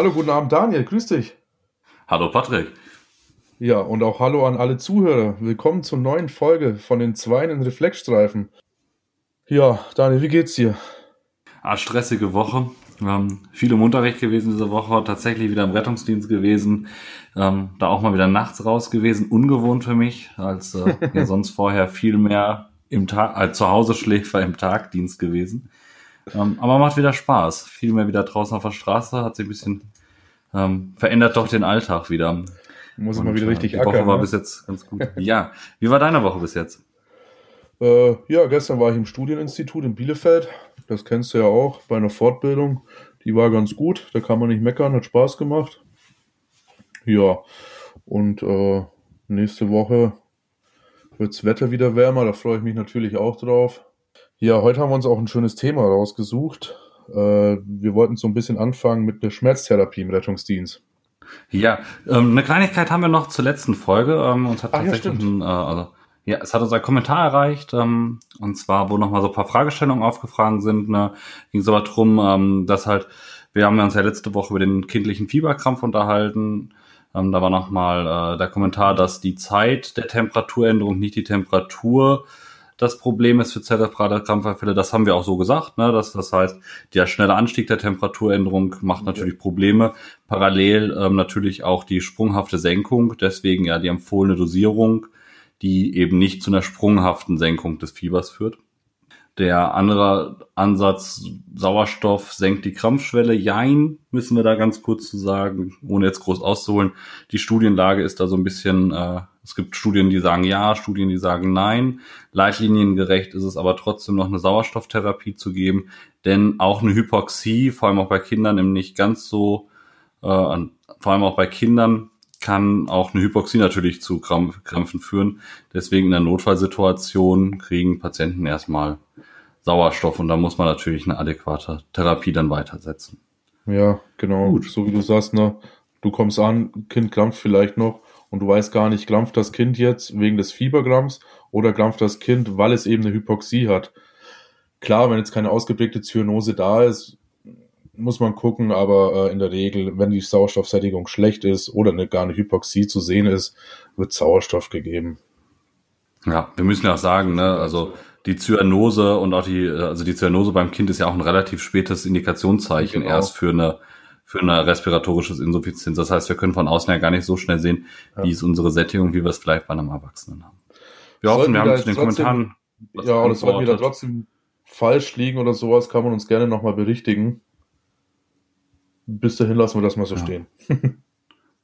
Hallo, guten Abend, Daniel. Grüß dich. Hallo, Patrick. Ja, und auch hallo an alle Zuhörer. Willkommen zur neuen Folge von den Zweien Reflexstreifen. Ja, Daniel, wie geht's dir? Ah, stressige Woche. Ähm, viel im Unterricht gewesen diese Woche, tatsächlich wieder im Rettungsdienst gewesen, ähm, da auch mal wieder nachts raus gewesen, ungewohnt für mich, als äh, ja sonst vorher viel mehr im Tag, als zu Hause Schläfer im Tagdienst gewesen. Ähm, aber macht wieder Spaß. Viel mehr wieder draußen auf der Straße, hat sich ein bisschen ähm, verändert doch den Alltag wieder. Muss ich mal wieder richtig Die Woche ackern, war ne? bis jetzt ganz gut. ja. Wie war deine Woche bis jetzt? Äh, ja, gestern war ich im Studieninstitut in Bielefeld. Das kennst du ja auch bei einer Fortbildung. Die war ganz gut. Da kann man nicht meckern, hat Spaß gemacht. Ja, und äh, nächste Woche wirds Wetter wieder wärmer. Da freue ich mich natürlich auch drauf. Ja, heute haben wir uns auch ein schönes Thema rausgesucht. Äh, wir wollten so ein bisschen anfangen mit der Schmerztherapie im Rettungsdienst. Ja, ähm, eine Kleinigkeit haben wir noch zur letzten Folge. Ähm, uns hat Ach ja, tatsächlich ein, äh, also, ja, es hat uns ein Kommentar erreicht, ähm, und zwar, wo nochmal so ein paar Fragestellungen aufgefragt sind. Ne, ging es aber drum, ähm, dass halt, wir haben uns ja letzte Woche über den kindlichen Fieberkrampf unterhalten. Ähm, da war nochmal äh, der Kommentar, dass die Zeit der Temperaturänderung, nicht die Temperatur, das Problem ist für zerebrale Krampfanfälle. Das haben wir auch so gesagt. Ne? Das, das heißt, der schnelle Anstieg der Temperaturänderung macht natürlich Probleme. Parallel ähm, natürlich auch die sprunghafte Senkung. Deswegen ja die empfohlene Dosierung, die eben nicht zu einer sprunghaften Senkung des Fiebers führt. Der andere Ansatz, Sauerstoff senkt die Krampfschwelle. Jein, müssen wir da ganz kurz zu sagen, ohne jetzt groß auszuholen. Die Studienlage ist da so ein bisschen, äh, es gibt Studien, die sagen ja, Studien, die sagen nein. Leitliniengerecht ist es aber trotzdem noch eine Sauerstofftherapie zu geben, denn auch eine Hypoxie, vor allem auch bei Kindern im nicht ganz so, äh, vor allem auch bei Kindern, kann auch eine Hypoxie natürlich zu Krämpfen führen. Deswegen in der Notfallsituation kriegen Patienten erstmal Sauerstoff und da muss man natürlich eine adäquate Therapie dann weitersetzen. Ja, genau. Gut. So wie du sagst, ne? Du kommst an, Kind krampft vielleicht noch und du weißt gar nicht, krampft das Kind jetzt wegen des Fiebergramms oder krampft das Kind, weil es eben eine Hypoxie hat. Klar, wenn jetzt keine ausgeprägte Zyanose da ist, muss man gucken, aber äh, in der Regel, wenn die Sauerstoffsättigung schlecht ist oder eine, gar eine Hypoxie zu sehen ist, wird Sauerstoff gegeben. Ja, wir müssen ja auch sagen, ne, also die Zyanose und auch die, also die Zyanose beim Kind ist ja auch ein relativ spätes Indikationszeichen Genau. erst für eine für eine respiratorisches Insuffizienz. Das heißt, wir können von außen ja gar nicht so schnell sehen, Ja. wie ist unsere Sättigung, wie wir es vielleicht bei einem Erwachsenen haben. Wir Sollten hoffen, wir wir haben zu den trotzdem- Kommentaren. ja, oder sollten wir da trotzdem falsch liegen oder sowas, kann man uns gerne nochmal berichtigen. Bis dahin lassen wir das mal so Ja. stehen.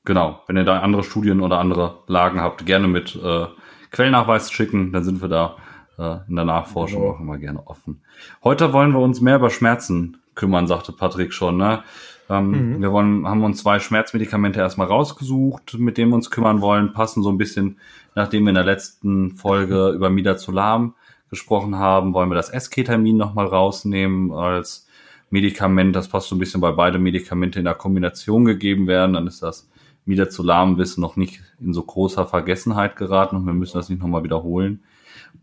Genau, wenn ihr da andere Studien oder andere Lagen habt, gerne mit äh, Quellnachweis schicken, dann sind wir da äh, in der Nachforschung Genau. auch immer gerne offen. Heute wollen wir uns mehr über Schmerzen kümmern, sagte Patrick schon. Ne? Ähm, Mhm. Wir wollen, haben uns zwei Schmerzmedikamente erstmal rausgesucht, mit denen wir uns kümmern wollen, passen so ein bisschen, nachdem wir in der letzten Folge über Midazolam gesprochen haben, wollen wir das Esketamin nochmal rausnehmen als Medikament. Das passt so ein bisschen, weil beide Medikamente in der Kombination gegeben werden. Dann ist das Midazolam-Wissen noch nicht in so großer Vergessenheit geraten und wir müssen das nicht nochmal wiederholen.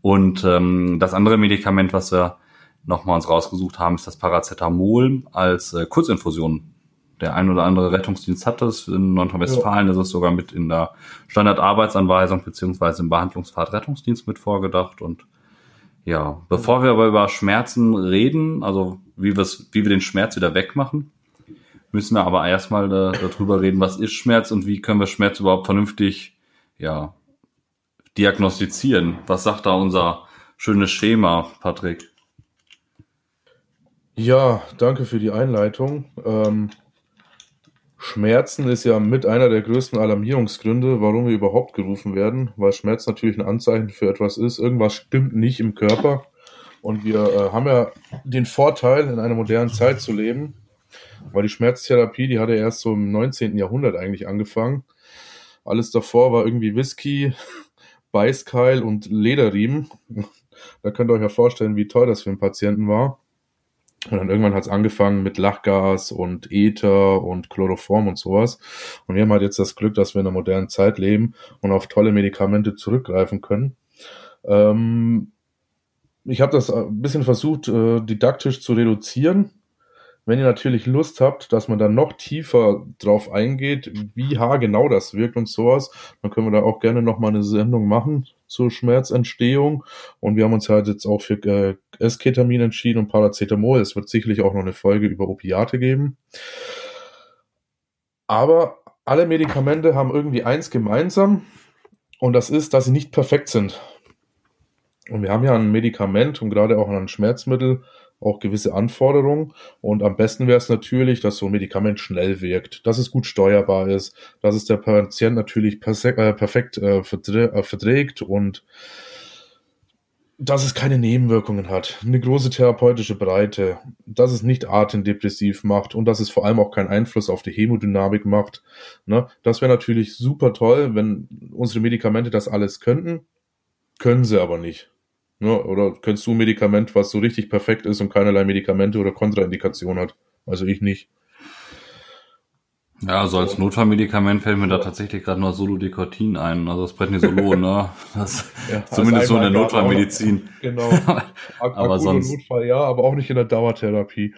Und ähm, das andere Medikament, was wir nochmal uns rausgesucht haben, ist das Paracetamol als äh, Kurzinfusion. Der ein oder andere Rettungsdienst hat das. In Nordrhein-Westfalen ist es sogar mit in der Standardarbeitsanweisung beziehungsweise im Behandlungspfad Rettungsdienst mit vorgedacht. Und ja, bevor wir aber über Schmerzen reden, also wie, wie wir den Schmerz wieder wegmachen, müssen wir aber erstmal da, darüber reden, was ist Schmerz und wie können wir Schmerz überhaupt vernünftig ja, diagnostizieren. Was sagt da unser schönes Schema, Patrick? Ja, danke für die Einleitung. Ähm, Schmerzen ist ja mit einer der größten Alarmierungsgründe, warum wir überhaupt gerufen werden, weil Schmerz natürlich ein Anzeichen für etwas ist. Irgendwas stimmt nicht im Körper. Und wir äh, haben ja den Vorteil, in einer modernen Zeit zu leben, weil die Schmerztherapie, die hatte erst so im 19. Jahrhundert eigentlich angefangen. Alles davor war irgendwie Whisky, Beißkeil und Lederriemen. Da könnt ihr euch ja vorstellen, wie teuer das für einen Patienten war. Und dann irgendwann hat es angefangen mit Lachgas und Ether und Chloroform und sowas. Und wir haben halt jetzt das Glück, dass wir in einer modernen Zeit leben und auf tolle Medikamente zurückgreifen können. Ähm, ich habe das ein bisschen versucht, äh, didaktisch zu reduzieren. Wenn ihr natürlich Lust habt, dass man dann noch tiefer drauf eingeht, wie haargenau das wirkt und sowas, dann können wir da auch gerne nochmal eine Sendung machen zur Schmerzentstehung. Und wir haben uns halt jetzt auch für äh, Esketamin entschieden und Paracetamol. Es wird sicherlich auch noch eine Folge über Opiate geben. Aber alle Medikamente haben irgendwie eins gemeinsam und das ist, dass sie nicht perfekt sind. Und wir haben ja ein Medikament und gerade auch ein Schmerzmittel auch gewisse Anforderungen. Und am besten wäre es natürlich, dass so ein Medikament schnell wirkt, dass es gut steuerbar ist, dass es der Patient natürlich äh, perfekt äh, äh, verträgt und dass es keine Nebenwirkungen hat, eine große therapeutische Breite, dass es nicht atemdepressiv macht und dass es vor allem auch keinen Einfluss auf die Hämodynamik macht. Ne? Das wäre natürlich super toll, wenn unsere Medikamente das alles könnten, können sie aber nicht. Ne? Oder kennst du ein Medikament, was so richtig perfekt ist und keinerlei Medikamente oder Kontraindikation hat? Also ich nicht. Ja, also als Notfallmedikament fällt mir da tatsächlich gerade nur Solodekortin ein, also das Prednisolon, ne? Das, ja, zumindest so in der Notfallmedizin. Genau. aber sonst Notfall ja, aber auch nicht in der Dauertherapie.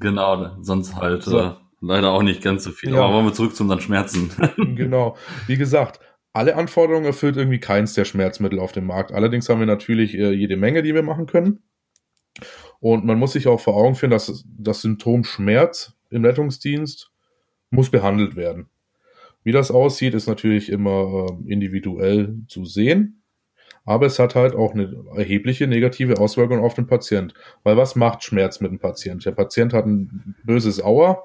Genau, sonst halt so. äh, leider auch nicht ganz so viel. Ja. Aber wollen wir zurück zu unseren Schmerzen. genau. Wie gesagt, alle Anforderungen erfüllt irgendwie keins der Schmerzmittel auf dem Markt. Allerdings haben wir natürlich äh, jede Menge, die wir machen können. Und man muss sich auch vor Augen führen, dass das Symptom Schmerz im Rettungsdienst muss behandelt werden. Wie das aussieht, ist natürlich immer äh, individuell zu sehen. Aber es hat halt auch eine erhebliche negative Auswirkung auf den Patient. Weil was macht Schmerz mit dem Patient? Der Patient hat ein böses Auer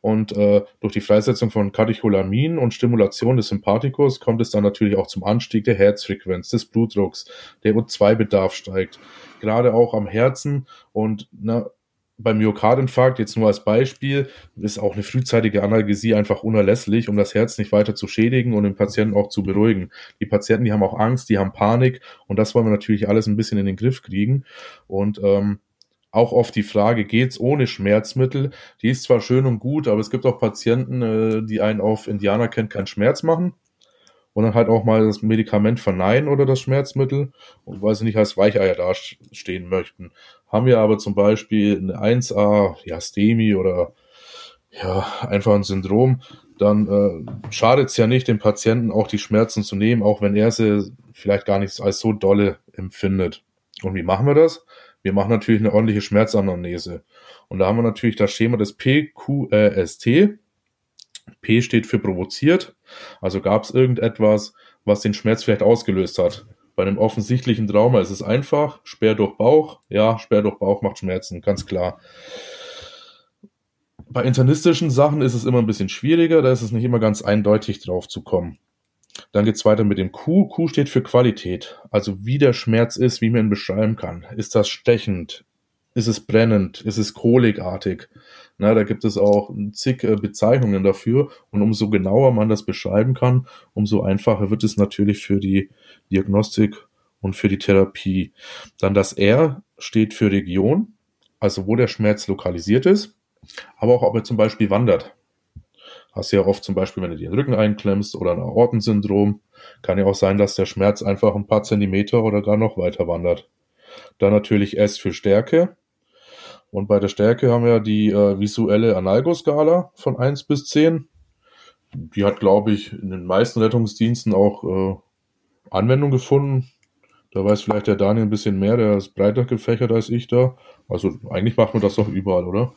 und äh, durch die Freisetzung von Katecholamin und Stimulation des Sympathikus kommt es dann natürlich auch zum Anstieg der Herzfrequenz, des Blutdrucks, der O2-Bedarf steigt. Gerade auch am Herzen und na, beim Myokardinfarkt, jetzt nur als Beispiel, ist auch eine frühzeitige Analgesie einfach unerlässlich, um das Herz nicht weiter zu schädigen und den Patienten auch zu beruhigen. Die Patienten, die haben auch Angst, die haben Panik und das wollen wir natürlich alles ein bisschen in den Griff kriegen. Und ähm, auch oft die Frage, geht's ohne Schmerzmittel? Die ist zwar schön und gut, aber es gibt auch Patienten, äh, die einen auf Indianer kennt keinen Schmerz machen und dann halt auch mal das Medikament verneinen oder das Schmerzmittel, weil sie nicht als Weicheier dastehen möchten. Haben wir aber zum Beispiel eine 1a, ja, STEMI oder ja, einfach ein Syndrom, dann äh, schadet es ja nicht, dem Patienten auch die Schmerzen zu nehmen, auch wenn er sie vielleicht gar nicht als so dolle empfindet. Und wie machen wir das? Wir machen natürlich eine ordentliche Schmerzanamnese. Und da haben wir natürlich das Schema des PQST, P steht für provoziert. Also gab es irgendetwas, was den Schmerz vielleicht ausgelöst hat. Bei einem offensichtlichen Trauma ist es einfach, Sperr durch Bauch. Ja, Sperr durch Bauch macht Schmerzen, ganz klar. Bei internistischen Sachen ist es immer ein bisschen schwieriger, da ist es nicht immer ganz eindeutig drauf zu kommen. Dann geht es weiter mit dem Q. Q steht für Qualität, also wie der Schmerz ist, wie man ihn beschreiben kann. Ist das stechend? Ist es brennend? Ist es kolikartig? Na, da gibt es auch zig äh, Bezeichnungen dafür und umso genauer man das beschreiben kann, umso einfacher wird es natürlich für die Diagnostik und für die Therapie. Dann das R steht für Region, also wo der Schmerz lokalisiert ist, aber auch ob er zum Beispiel wandert. Hast ja oft zum Beispiel, wenn du dir den Rücken einklemmst oder ein Aortensyndrom, kann ja auch sein, dass der Schmerz einfach ein paar Zentimeter oder gar noch weiter wandert. Dann natürlich S für Stärke, und bei der Stärke haben wir die äh, visuelle Analgo-Skala von 1 bis 10. Die hat, glaube ich, in den meisten Rettungsdiensten auch äh, Anwendung gefunden. Da weiß vielleicht der Daniel ein bisschen mehr, der ist breiter gefächert als ich da. Also eigentlich macht man das doch überall, oder?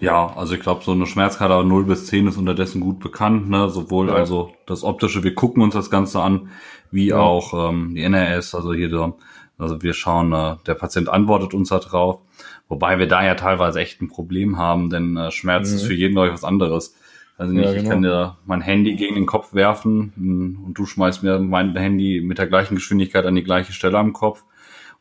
Ja, also ich glaube, so eine Schmerzskala 0 bis 10 ist unterdessen gut bekannt, ne? Sowohl ja. also das Optische, wir gucken uns das Ganze an, wie ja. auch ähm, die NRS, also hier der, also wir schauen, äh, der Patient antwortet uns da drauf. Wobei wir da ja teilweise echt ein Problem haben, denn äh, Schmerz mhm. ist für jeden euch was anderes. Also nicht, ja, genau. ich kann dir mein Handy gegen den Kopf werfen hm, und du schmeißt mir mein Handy mit der gleichen Geschwindigkeit an die gleiche Stelle am Kopf.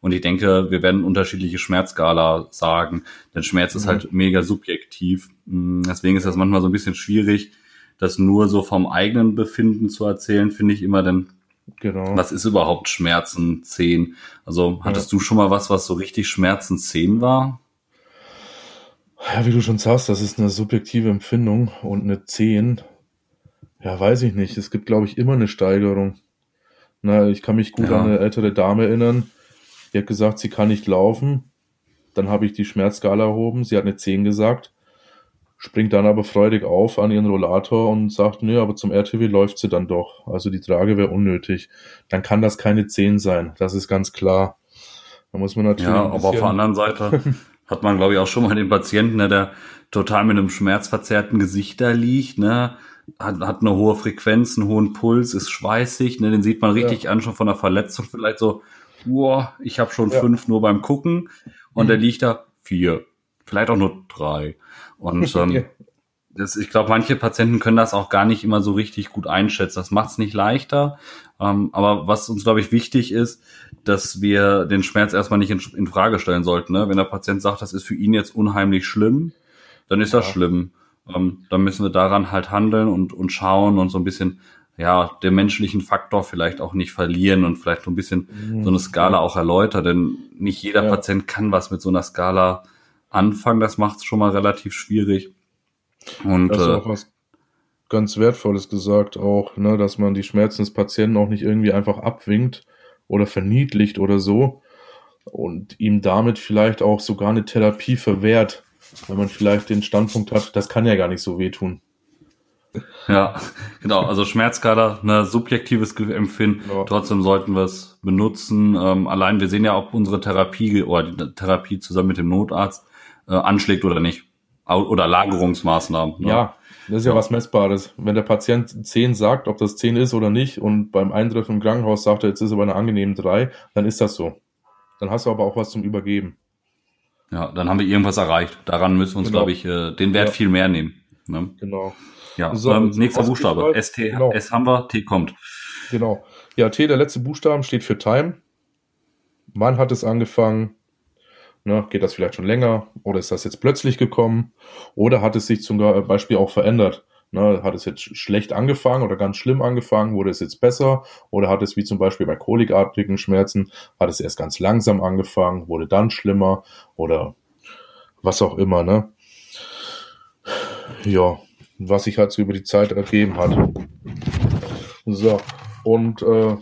Und ich denke, wir werden unterschiedliche Schmerzskala sagen, denn Schmerz mhm. ist halt mega subjektiv. Hm, deswegen ist das manchmal so ein bisschen schwierig, das nur so vom eigenen Befinden zu erzählen, finde ich immer, denn Genau. Was ist überhaupt Schmerzen 10? Also hattest ja. du schon mal was, was so richtig Schmerzen 10 war? Ja, wie du schon sagst, das ist eine subjektive Empfindung und eine 10. Ja, weiß ich nicht. Es gibt, glaube ich, immer eine Steigerung. Na, ich kann mich gut ja. an eine ältere Dame erinnern. Die hat gesagt, sie kann nicht laufen. Dann habe ich die Schmerzskala erhoben. Sie hat eine 10 gesagt. Springt dann aber freudig auf an ihren Rollator und sagt, nee, aber zum RTW läuft sie dann doch. Also die Trage wäre unnötig. Dann kann das keine 10 sein. Das ist ganz klar. Da muss man natürlich. Ja, aber auf der anderen Seite hat man, glaube ich, auch schon mal den Patienten, der total mit einem schmerzverzerrten Gesicht da liegt, ne, hat, hat eine hohe Frequenz, einen hohen Puls, ist schweißig, ne, den sieht man richtig ja. an, schon von der Verletzung vielleicht so, wow, ich habe schon ja. fünf nur beim Gucken und mhm. der liegt da vier, vielleicht auch nur drei. Und ähm, das, ich glaube, manche Patienten können das auch gar nicht immer so richtig gut einschätzen. Das macht es nicht leichter. Ähm, aber was uns, glaube ich, wichtig ist, dass wir den Schmerz erstmal nicht in, in Frage stellen sollten. Ne? Wenn der Patient sagt, das ist für ihn jetzt unheimlich schlimm, dann ist ja. das schlimm. Ähm, dann müssen wir daran halt handeln und, und schauen und so ein bisschen ja, den menschlichen Faktor vielleicht auch nicht verlieren und vielleicht so ein bisschen mhm. so eine Skala auch erläutern, denn nicht jeder ja. Patient kann was mit so einer Skala anfangen. Das macht es schon mal relativ schwierig. Und das ist äh, auch was ganz Wertvolles gesagt, auch, ne, dass man die Schmerzen des Patienten auch nicht irgendwie einfach abwinkt oder verniedlicht oder so und ihm damit vielleicht auch sogar eine Therapie verwehrt, wenn man vielleicht den Standpunkt hat, das kann ja gar nicht so wehtun. Ja, genau. Also Schmerzskala, ne, subjektives Empfinden. Ja. Trotzdem sollten wir es benutzen. Ähm, allein wir sehen ja, ob unsere Therapie oder die Therapie zusammen mit dem Notarzt äh, anschlägt oder nicht. Oder Lagerungsmaßnahmen. Ne? Ja, das ist ja, ja, was Messbares. Wenn der Patient 10 sagt, ob das 10 ist oder nicht, und beim Eintreffen im Krankenhaus sagt er, jetzt ist aber eine angenehme 3, dann ist das so. Dann hast du aber auch was zum Übergeben. Ja, dann haben wir irgendwas erreicht. Daran müssen wir uns, genau. glaube ich, äh, den Wert ja. viel mehr nehmen. Ne? Genau. Ja, so, ähm, nächster Buchstabe. ST, genau. S haben wir, T kommt. Genau. Ja, T, der letzte Buchstaben, steht für Time. Wann hat es angefangen? Ne, geht das vielleicht schon länger? Oder ist das jetzt plötzlich gekommen? Oder hat es sich zum Beispiel auch verändert? Ne, hat es jetzt schlecht angefangen oder ganz schlimm angefangen? Wurde es jetzt besser? Oder hat es wie zum Beispiel bei kolikartigen Schmerzen, hat es erst ganz langsam angefangen, wurde dann schlimmer? Oder was auch immer, ne? Ja, was sich halt so über die Zeit ergeben hat. So, und äh,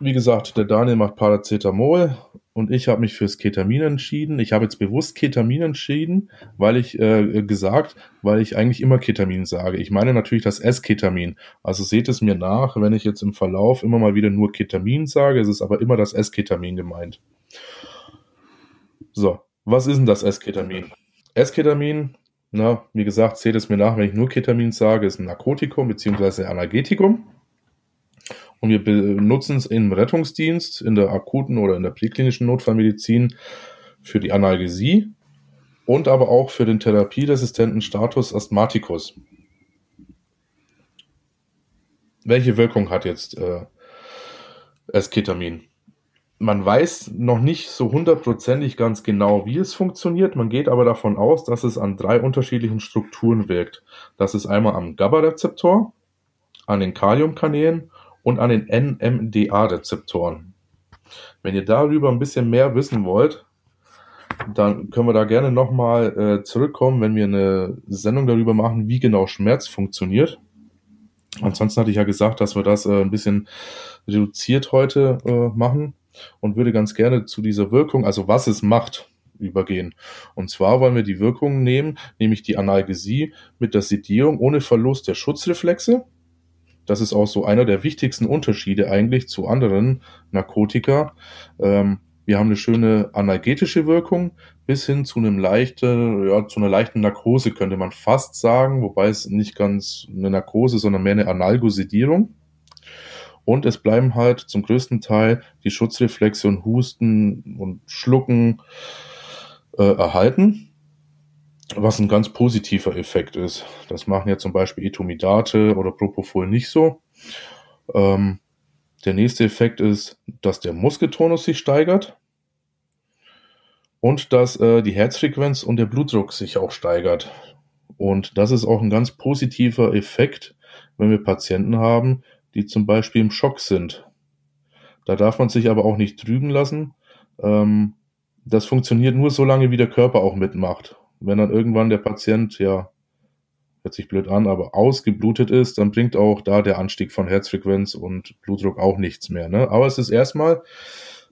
wie gesagt, der Daniel macht Paracetamol und ich habe mich fürs Ketamin entschieden. Ich habe jetzt bewusst Ketamin entschieden, weil ich äh, gesagt, weil ich eigentlich immer Ketamin sage. Ich meine natürlich das S-Ketamin. Also seht es mir nach, wenn ich jetzt im Verlauf immer mal wieder nur Ketamin sage, es ist aber immer das S-Ketamin gemeint. So, was ist denn das S-Ketamin? S-Ketamin, na, wie gesagt, seht es mir nach, wenn ich nur Ketamin sage, ist ein Narkotikum bzw. Analgetikum. Und wir benutzen es im Rettungsdienst, in der akuten oder in der präklinischen Notfallmedizin für die Analgesie und aber auch für den therapieresistenten Status Asthmaticus. Welche Wirkung hat jetzt äh, Esketamin? Man weiß noch nicht so hundertprozentig ganz genau, wie es funktioniert. Man geht aber davon aus, dass es an drei unterschiedlichen Strukturen wirkt. Das ist einmal am GABA-Rezeptor, an den Kaliumkanälen und an den NMDA-Rezeptoren. Wenn ihr darüber ein bisschen mehr wissen wollt, dann können wir da gerne nochmal äh, zurückkommen, wenn wir eine Sendung darüber machen, wie genau Schmerz funktioniert. Ansonsten hatte ich ja gesagt, dass wir das äh, ein bisschen reduziert heute äh, machen und würde ganz gerne zu dieser Wirkung, also was es macht, übergehen. Und zwar wollen wir die Wirkung nehmen, nämlich die Analgesie mit der Sedierung ohne Verlust der Schutzreflexe das ist auch so einer der wichtigsten Unterschiede eigentlich zu anderen Narkotika. Ähm, wir haben eine schöne analgetische Wirkung bis hin zu einem leichten, ja, zu einer leichten Narkose könnte man fast sagen, wobei es nicht ganz eine Narkose, sondern mehr eine Analgosedierung. Und es bleiben halt zum größten Teil die Schutzreflexe und Husten und Schlucken äh, erhalten was ein ganz positiver Effekt ist. Das machen ja zum Beispiel Etomidate oder Propofol nicht so. Ähm, der nächste Effekt ist, dass der Muskeltonus sich steigert und dass äh, die Herzfrequenz und der Blutdruck sich auch steigert. Und das ist auch ein ganz positiver Effekt, wenn wir Patienten haben, die zum Beispiel im Schock sind. Da darf man sich aber auch nicht trügen lassen. Ähm, das funktioniert nur so lange, wie der Körper auch mitmacht wenn dann irgendwann der Patient, ja, hört sich blöd an, aber ausgeblutet ist, dann bringt auch da der Anstieg von Herzfrequenz und Blutdruck auch nichts mehr. Ne? Aber es ist erstmal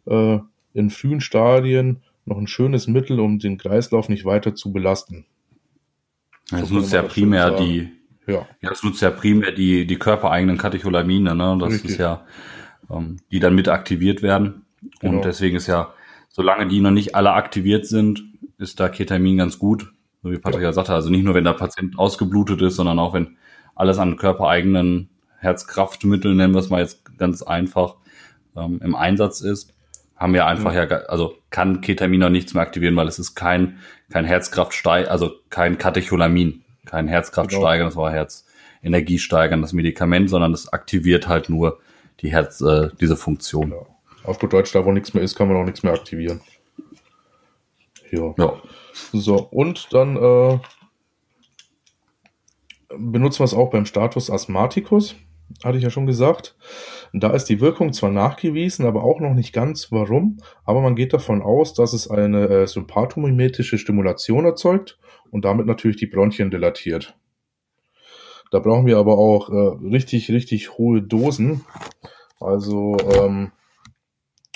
äh, in frühen Stadien noch ein schönes Mittel, um den Kreislauf nicht weiter zu belasten. Das so nutzt ja primär die, ja. ja, das nutzt ja primär die, die körpereigenen Katecholamine, ne? Das Richtig. ist ja, ähm, die dann mit aktiviert werden. Genau. Und deswegen ist ja, solange die noch nicht alle aktiviert sind, ist da Ketamin ganz gut. So wie Patrick ja, sagte, also nicht nur, wenn der Patient ausgeblutet ist, sondern auch wenn alles an körpereigenen Herzkraftmitteln, nennen wir es mal jetzt ganz einfach, ähm, im Einsatz ist, haben wir einfach ja, ja also kann Ketamin noch nichts mehr aktivieren, weil es ist kein, kein Herzkraftsteig, also kein Katecholamin, kein Herzkraftsteigerndes genau. oder Herzenergiesteigerndes Medikament, sondern es aktiviert halt nur die Herz, äh, diese Funktion. Genau. Auf gut Deutsch, da wo nichts mehr ist, kann man auch nichts mehr aktivieren. Ja. ja. So, und dann äh, benutzen wir es auch beim Status Asthmaticus, hatte ich ja schon gesagt. Da ist die Wirkung zwar nachgewiesen, aber auch noch nicht ganz warum, aber man geht davon aus, dass es eine äh, sympathomimetische Stimulation erzeugt und damit natürlich die Bronchien dilatiert. Da brauchen wir aber auch äh, richtig, richtig hohe Dosen. Also, ähm,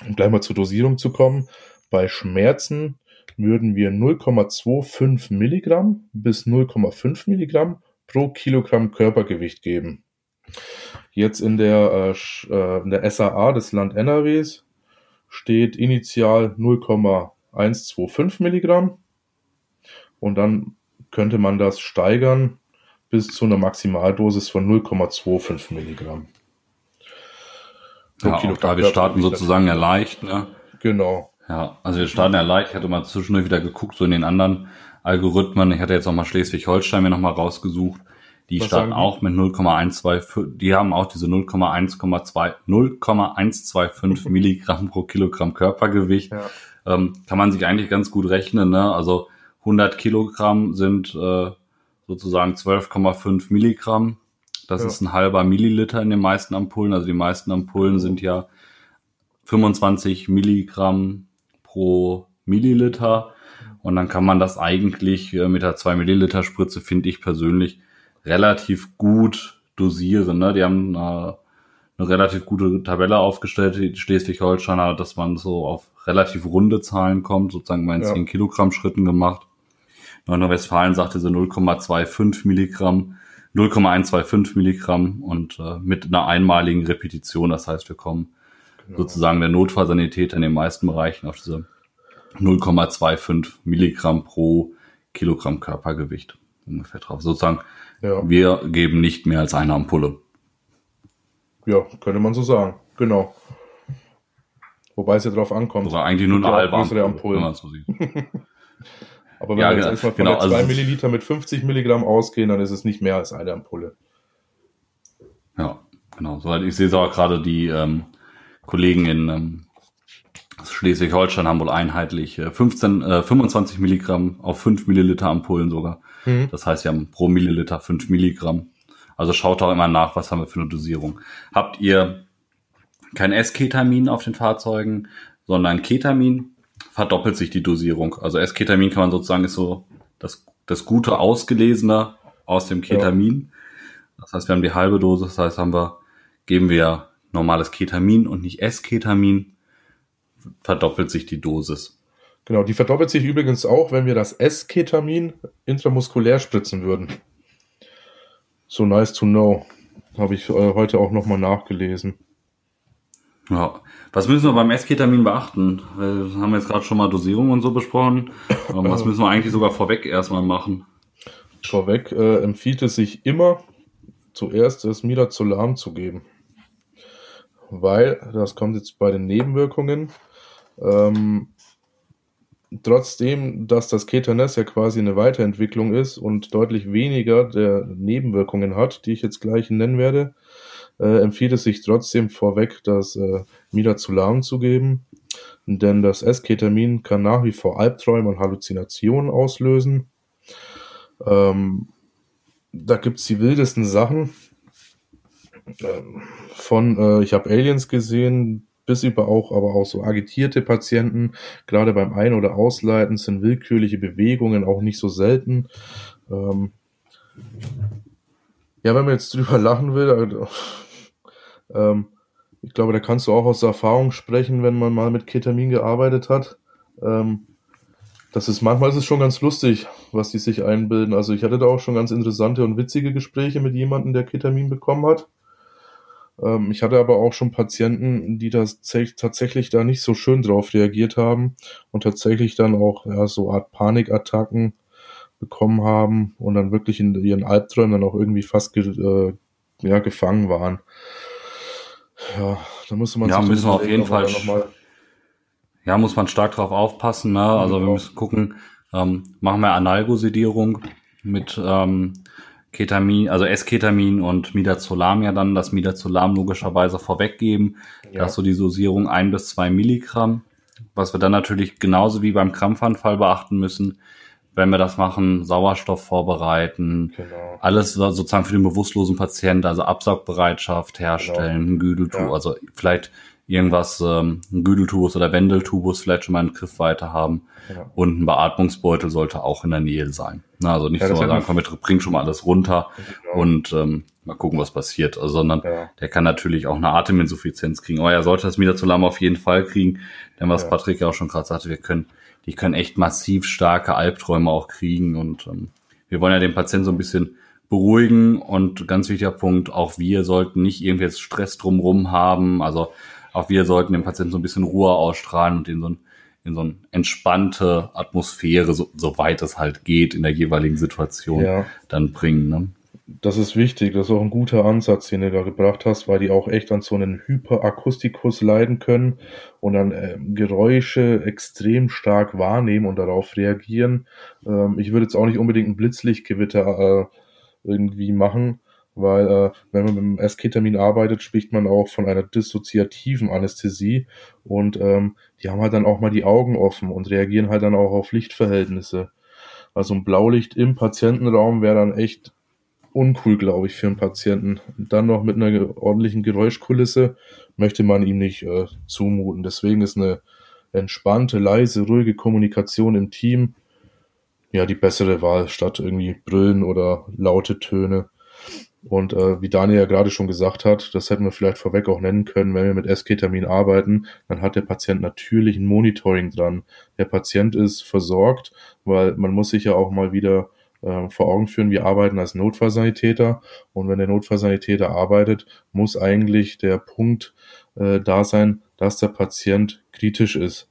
um gleich mal zur Dosierung zu kommen, bei Schmerzen würden wir 0,25 Milligramm bis 0,5 Milligramm pro Kilogramm Körpergewicht geben. Jetzt in der, äh, äh in der SAA des Land NRWs steht initial 0,125 Milligramm und dann könnte man das steigern bis zu einer Maximaldosis von 0,25 Milligramm. Ja, da wir starten sozusagen ja leicht, ne? Genau. Ja, also wir starten ja leicht. Ich hatte mal zwischendurch wieder geguckt, so in den anderen Algorithmen. Ich hatte jetzt auch mal Schleswig-Holstein mir nochmal rausgesucht. Die Was starten auch mit 0,125, die haben auch diese 0,1,2, 0,125 Milligramm pro Kilogramm Körpergewicht. Ja. Ähm, kann man sich eigentlich ganz gut rechnen, ne? Also 100 Kilogramm sind äh, sozusagen 12,5 Milligramm. Das ja. ist ein halber Milliliter in den meisten Ampullen. Also die meisten Ampullen sind ja 25 Milligramm pro Milliliter. Und dann kann man das eigentlich äh, mit der 2 Milliliter Spritze, finde ich persönlich, relativ gut dosieren. Ne? Die haben äh, eine relativ gute Tabelle aufgestellt, die Schleswig-Holsteiner, dass man so auf relativ runde Zahlen kommt, sozusagen mal in ja. 10 Kilogramm Schritten gemacht. Nordrhein-Westfalen sagte so 0,25 Milligramm, 0,125 Milligramm und äh, mit einer einmaligen Repetition. Das heißt, wir kommen genau. sozusagen der Notfallsanitäter in den meisten Bereichen auf diese 0,25 Milligramm pro Kilogramm Körpergewicht ungefähr drauf. Sozusagen ja. Wir geben nicht mehr als eine Ampulle. Ja, könnte man so sagen. Genau. Wobei es ja drauf ankommt. Oder eigentlich nur eine halbe Ampulle, Ampullen. wenn man so sieht. Aber wenn ja, wir jetzt erstmal von genau, der 2 also Milliliter mit 50 Milligramm ausgehen, dann ist es nicht mehr als eine Ampulle. Ja, genau. Soweit ich sehe, auch gerade die ähm, Kollegen in ähm, Schleswig-Holstein haben wohl einheitlich äh, 15, äh, 25 Milligramm auf 5 Milliliter Ampullen sogar. Mhm. Das heißt, wir haben pro Milliliter 5 Milligramm. Also schaut auch immer nach, was haben wir für eine Dosierung. Habt ihr kein S-Ketamin auf den Fahrzeugen, sondern Ketamin, verdoppelt sich die Dosierung. Also S-Ketamin kann man sozusagen ist so das, das gute Ausgelesene aus dem Ketamin. Ja. Das heißt, wir haben die halbe Dosis, das heißt, haben wir, geben wir normales Ketamin und nicht S-Ketamin, verdoppelt sich die Dosis. Genau, die verdoppelt sich übrigens auch, wenn wir das S-Ketamin intramuskulär spritzen würden. So nice to know. Habe ich äh, heute auch nochmal nachgelesen. Ja, was müssen wir beim S-Ketamin beachten? Wir haben jetzt gerade schon mal Dosierung und so besprochen. was müssen wir eigentlich sogar vorweg erstmal machen? Vorweg äh, empfiehlt es sich immer, zuerst das Midazolam zu geben. Weil, das kommt jetzt bei den Nebenwirkungen, ähm, trotzdem, dass das Ketanes ja quasi eine Weiterentwicklung ist und deutlich weniger der Nebenwirkungen hat, die ich jetzt gleich nennen werde, äh, empfiehlt es sich trotzdem vorweg, das äh, Midazolam zu geben. Denn das S-Ketamin kann nach wie vor Albträume und Halluzinationen auslösen. Ähm, da gibt's die wildesten Sachen. Von, äh, ich habe Aliens gesehen, bis über auch, aber auch so agitierte Patienten, gerade beim Ein- oder Ausleiten sind willkürliche Bewegungen auch nicht so selten. Ähm ja, wenn man jetzt drüber lachen will, ähm, ich glaube, da kannst du auch aus Erfahrung sprechen, wenn man mal mit Ketamin gearbeitet hat. Ähm, das ist manchmal ist es schon ganz lustig, was die sich einbilden. Also ich hatte da auch schon ganz interessante und witzige Gespräche mit jemandem, der Ketamin bekommen hat. Ähm, ich hatte aber auch schon Patienten, die das tatsächlich da nicht so schön drauf reagiert haben und tatsächlich dann auch ja, so Art Panikattacken bekommen haben und dann wirklich in ihren Albträumen dann auch irgendwie fast ge äh, ja, gefangen waren. Ja, da musste man ja, müssen wir auf jeden Fall ja, muss man stark drauf aufpassen. Ne? Also wir müssen gucken, ähm, machen wir Analgosedierung mit ähm, Ketamin, also Esketamin und Midazolam ja dann das Midazolam logischerweise vorweggeben. Ja. Da ist so die Dosierung ein bis zwei Milligramm. Was wir dann natürlich genauso wie beim Krampfanfall beachten müssen, wenn wir das machen, Sauerstoff vorbereiten, genau. alles sozusagen für den bewusstlosen Patienten, also Absaugbereitschaft herstellen, genau. Güdeltour, ja. also vielleicht irgendwas, ähm, ein Güdeltubus oder Wendeltubus vielleicht schon mal in Griffweite haben. Ja. Und ein Beatmungsbeutel sollte auch in der Nähe sein. Na, also nicht ja, so sagen, komm, wir bringen schon mal alles runter genau. und ähm, mal gucken, was passiert. Also, sondern ja. der kann natürlich auch eine Ateminsuffizienz kriegen. Aber er sollte das Midazolam auf jeden Fall kriegen. Denn was Patrick ja auch schon gerade sagte, wir können, die können echt massiv starke Albträume auch kriegen. Und ähm, wir wollen ja den Patienten so ein bisschen beruhigen und ganz wichtiger Punkt, auch wir sollten nicht irgendwie jetzt Stress drumrum haben. Also auch wir sollten dem Patienten so ein bisschen Ruhe ausstrahlen und in so ein in so eine entspannte Atmosphäre, so, so weit es halt geht, in der jeweiligen Situation ja. dann bringen. Ne? Das ist wichtig, das ist auch ein guter Ansatz, den du da gebracht hast, weil die auch echt an so einen Hyperakustikus leiden können und dann äh, Geräusche extrem stark wahrnehmen und darauf reagieren. Ähm, ich würde jetzt auch nicht unbedingt ein Blitzlichtgewitter äh, irgendwie machen, weil äh, wenn man mit dem Esketamin arbeitet, spricht man auch von einer dissoziativen Anästhesie und ähm, die haben halt dann auch mal die Augen offen und reagieren halt dann auch auf Lichtverhältnisse. Also ein Blaulicht im Patientenraum wäre dann echt uncool, glaube ich, für einen Patienten. Und dann noch mit einer ordentlichen Geräuschkulisse möchte man ihm nicht äh, zumuten. Deswegen ist eine entspannte, leise, ruhige Kommunikation im Team ja die bessere Wahl, statt irgendwie Brüllen oder laute Töne. Und äh, wie Daniel ja gerade schon gesagt hat, das hätten wir vielleicht vorweg auch nennen können, wenn wir mit Esketamin arbeiten, dann hat der Patient natürlich ein Monitoring dran. Der Patient ist versorgt, weil man muss sich ja auch mal wieder äh, vor Augen führen, wir arbeiten als Notfallsanitäter und wenn der Notfallsanitäter arbeitet, muss eigentlich der Punkt äh, da sein, dass der Patient kritisch ist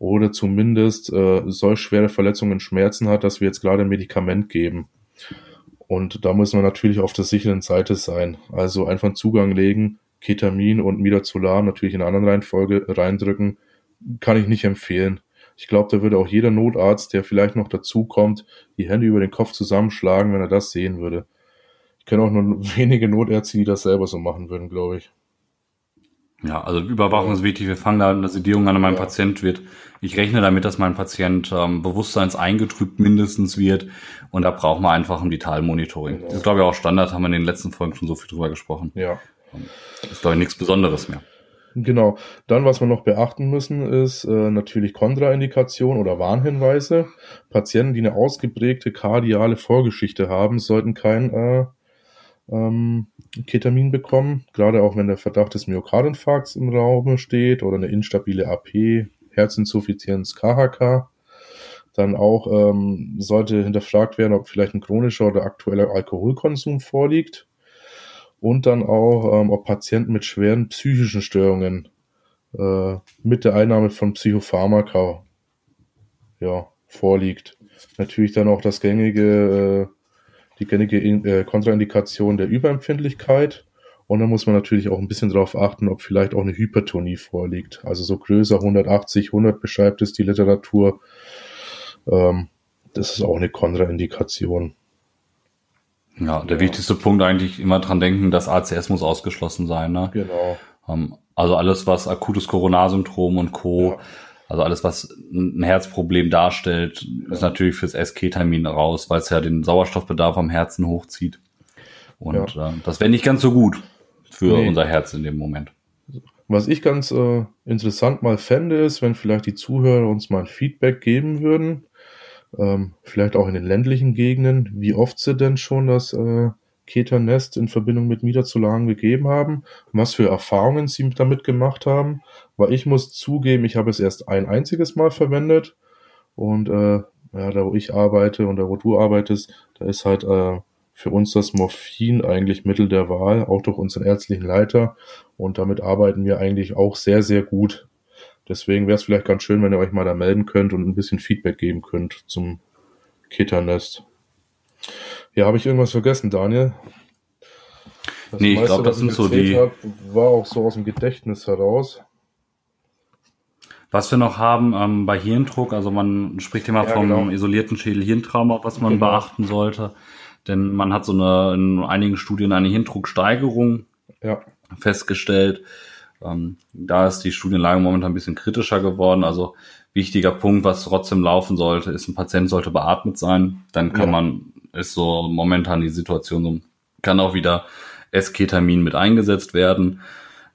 oder zumindest äh, solch schwere Verletzungen Schmerzen hat, dass wir jetzt gerade ein Medikament geben. Und da muss man natürlich auf der sicheren Seite sein. Also einfach einen Zugang legen, Ketamin und Midazolam natürlich in einer anderen Reihenfolge reindrücken, kann ich nicht empfehlen. Ich glaube, da würde auch jeder Notarzt, der vielleicht noch dazukommt, die Hände über den Kopf zusammenschlagen, wenn er das sehen würde. Ich kenne auch nur wenige Notärzte, die das selber so machen würden, glaube ich. Ja, also Überwachung ist wichtig. Wir fangen da eine Sedierung an, mein ja. Patient wird. Ich rechne damit, dass mein Patient ähm, bewusstseinseingetrübt mindestens wird. Und da braucht man einfach ein Vitalmonitoring. Genau. Das ist, glaube ich, auch Standard, haben wir in den letzten Folgen schon so viel drüber gesprochen. Ja. Das ist, glaube ich, nichts Besonderes mehr. Genau. Dann, was wir noch beachten müssen, ist äh, natürlich Kontraindikation oder Warnhinweise. Patienten, die eine ausgeprägte kardiale Vorgeschichte haben, sollten kein äh, ähm, Ketamin bekommen, gerade auch wenn der Verdacht des Myokardinfarkts im Raum steht oder eine instabile AP, Herzinsuffizienz, KHK. Dann auch ähm, sollte hinterfragt werden, ob vielleicht ein chronischer oder aktueller Alkoholkonsum vorliegt. Und dann auch, ähm, ob Patienten mit schweren psychischen Störungen äh, mit der Einnahme von Psychopharmaka ja, vorliegt. Natürlich dann auch das gängige äh, die gängige äh, Kontraindikation der Überempfindlichkeit. Und dann muss man natürlich auch ein bisschen darauf achten, ob vielleicht auch eine Hypertonie vorliegt. Also so größer 180, 100 beschreibt es die Literatur. Ähm, das ist auch eine Kontraindikation. Ja, der ja. wichtigste Punkt eigentlich immer dran denken, das ACS muss ausgeschlossen sein. Ne? Genau. Ähm, also alles, was akutes Coronarsyndrom und Co. Ja. Also alles, was ein Herzproblem darstellt, ist natürlich fürs SK-Termin raus, weil es ja den Sauerstoffbedarf am Herzen hochzieht. Und ja. äh, das wäre nicht ganz so gut für nee. unser Herz in dem Moment. Was ich ganz äh, interessant mal fände, ist, wenn vielleicht die Zuhörer uns mal ein Feedback geben würden, ähm, vielleicht auch in den ländlichen Gegenden, wie oft sie denn schon das äh, Keternest in Verbindung mit Midazolam gegeben haben, was für Erfahrungen sie damit gemacht haben, weil ich muss zugeben, ich habe es erst ein einziges Mal verwendet Und äh, ja, da wo ich arbeite und da wo du arbeitest, da ist halt äh, für uns das Morphin eigentlich Mittel der Wahl, auch durch unseren ärztlichen Leiter. Und damit arbeiten wir eigentlich auch sehr, sehr gut. Deswegen wäre es vielleicht ganz schön, wenn ihr euch mal da melden könnt und ein bisschen Feedback geben könnt zum Kitternest. Ja, habe ich irgendwas vergessen, Daniel? Das nee, ich glaube, das sind so die. Hab, war auch so aus dem Gedächtnis heraus. Was wir noch haben ähm, bei Hirndruck, also man spricht immer ja, vom genau. isolierten Schädel-Hirntrauma, was man genau. beachten sollte. Denn man hat so eine, in einigen Studien eine Hirndrucksteigerung ja. festgestellt. Ähm, da ist die Studienlage momentan ein bisschen kritischer geworden. Also wichtiger Punkt, was trotzdem laufen sollte, ist, ein Patient sollte beatmet sein. Dann kann ja. man, ist so momentan die Situation so, kann auch wieder Esketamin mit eingesetzt werden.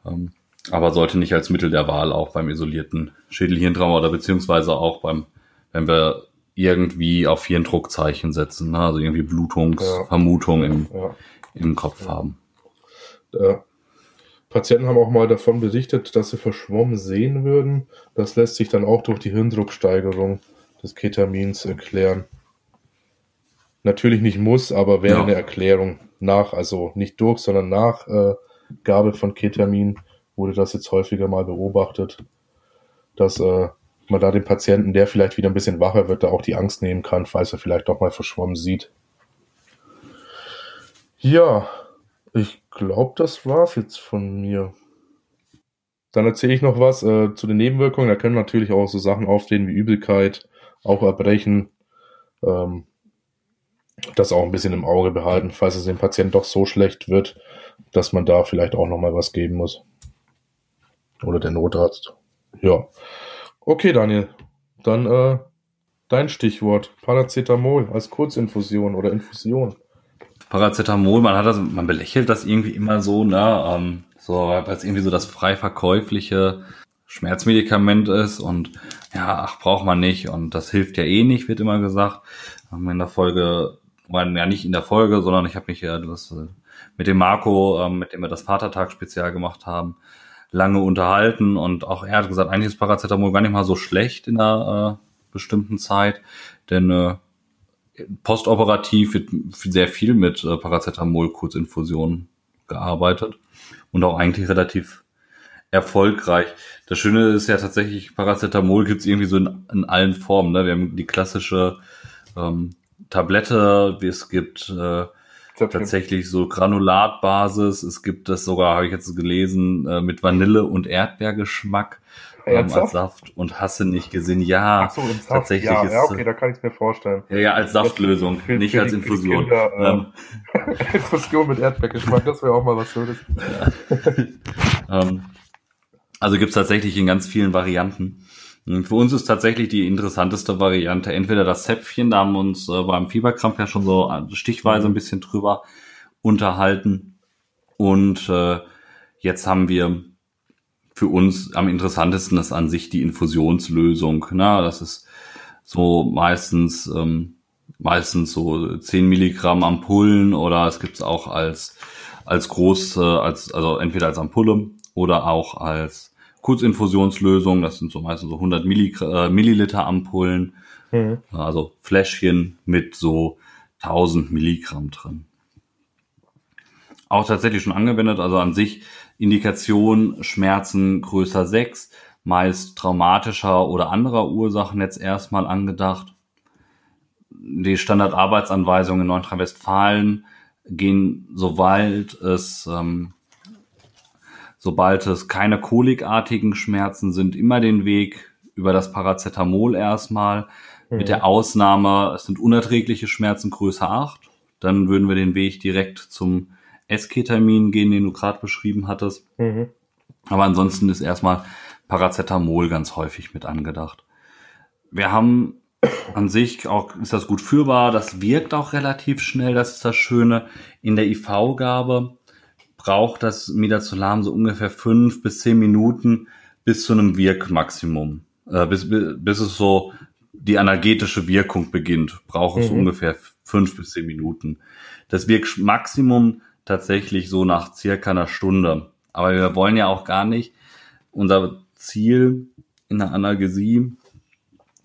Ähm, aber sollte nicht als Mittel der Wahl auch beim isolierten Schädelhirntrauma oder beziehungsweise auch beim, wenn wir irgendwie auf Hirndruckzeichen setzen, ne? also irgendwie Blutungsvermutung ja. im, ja. im Kopf haben. Ja. Patienten haben auch mal davon berichtet, dass sie verschwommen sehen würden. Das lässt sich dann auch durch die Hirndrucksteigerung des Ketamins erklären. Natürlich nicht muss, aber wäre eine Erklärung nach, also nicht durch, sondern nach äh, Gabe von Ketamin wurde das jetzt häufiger mal beobachtet, dass äh, man da den Patienten, der vielleicht wieder ein bisschen wacher wird, da auch die Angst nehmen kann, falls er vielleicht doch mal verschwommen sieht. Ja, ich glaube, das war's jetzt von mir. Dann erzähle ich noch was äh, zu den Nebenwirkungen. Da können natürlich auch so Sachen auftreten wie Übelkeit, auch Erbrechen. Ähm, das auch ein bisschen im Auge behalten, falls es dem Patienten doch so schlecht wird, dass man da vielleicht auch nochmal was geben muss. Oder der Notarzt. Ja. Okay, Daniel. Dann äh, dein Stichwort. Paracetamol als Kurzinfusion oder Infusion. Paracetamol, man hat das, man belächelt das irgendwie immer so, ne? Ähm, so, weil es irgendwie so das frei verkäufliche Schmerzmedikament ist und ja, ach, braucht man nicht und das hilft ja eh nicht, wird immer gesagt. Wir in der Folge, ja nicht in der Folge, sondern ich habe mich ja das, äh, mit dem Marco, ähm, mit dem wir das Vatertag-Spezial gemacht haben, lange unterhalten und auch er hat gesagt, eigentlich ist Paracetamol gar nicht mal so schlecht in einer äh, bestimmten Zeit, denn äh, postoperativ wird sehr viel mit äh, Paracetamol-Kurzinfusionen gearbeitet und auch eigentlich relativ erfolgreich. Das Schöne ist ja tatsächlich, Paracetamol gibt's irgendwie so in, in allen Formen. Ne? Wir haben die klassische ähm, Tablette, es gibt äh, tatsächlich so Granulatbasis. Es gibt das sogar, habe ich jetzt gelesen, äh, mit Vanille und Erdbeergeschmack ähm, als Saft und hasse nicht gesehen. Ja, so, tatsächlich ja, ist ja, okay, da kann ich es mir vorstellen. Ja, ja, als Saftlösung, für, nicht für als die, Infusion. Kinder, äh, ähm. Infusion mit Erdbeergeschmack, das wäre auch mal was Schönes. Ähm, also gibt's tatsächlich in ganz vielen Varianten. Für uns ist tatsächlich die interessanteste Variante entweder das Zäpfchen, da haben wir uns äh, beim Fieberkrampf ja schon so äh, stichweise ein bisschen drüber unterhalten. Und äh, jetzt haben wir für uns am interessantesten ist an sich die Infusionslösung. Na, das ist so meistens ähm, meistens so 10 Milligramm Ampullen oder es gibt es auch als als groß, äh, als also entweder als Ampulle oder auch als Kurzinfusionslösung, das sind so meistens so 100 Milli äh, Milliliter Ampullen, mhm. also Fläschchen mit so 1000 Milligramm drin. Auch tatsächlich schon angewendet, also an sich Indikation Schmerzen größer 6, meist traumatischer oder anderer Ursachen jetzt erstmal angedacht. Die Standardarbeitsanweisungen in Nordrhein-Westfalen gehen, soweit es ähm, sobald es keine kolikartigen Schmerzen sind, immer den Weg über das Paracetamol erstmal. Mhm. Mit der Ausnahme, es sind unerträgliche Schmerzen größer 8. Dann würden wir den Weg direkt zum Esketamin gehen, den du gerade beschrieben hattest. Mhm. Aber ansonsten ist erstmal Paracetamol ganz häufig mit angedacht. Wir haben an sich auch, ist das gut führbar, das wirkt auch relativ schnell, das ist das Schöne in der IV-Gabe braucht das Midazolam so ungefähr fünf bis zehn Minuten bis zu einem Wirkmaximum. Äh, bis, bis es so die analgetische Wirkung beginnt, braucht es mhm. ungefähr fünf bis zehn Minuten. Das Wirkmaximum tatsächlich so nach circa einer Stunde. Aber wir wollen ja auch gar nicht unser Ziel in der Analgesie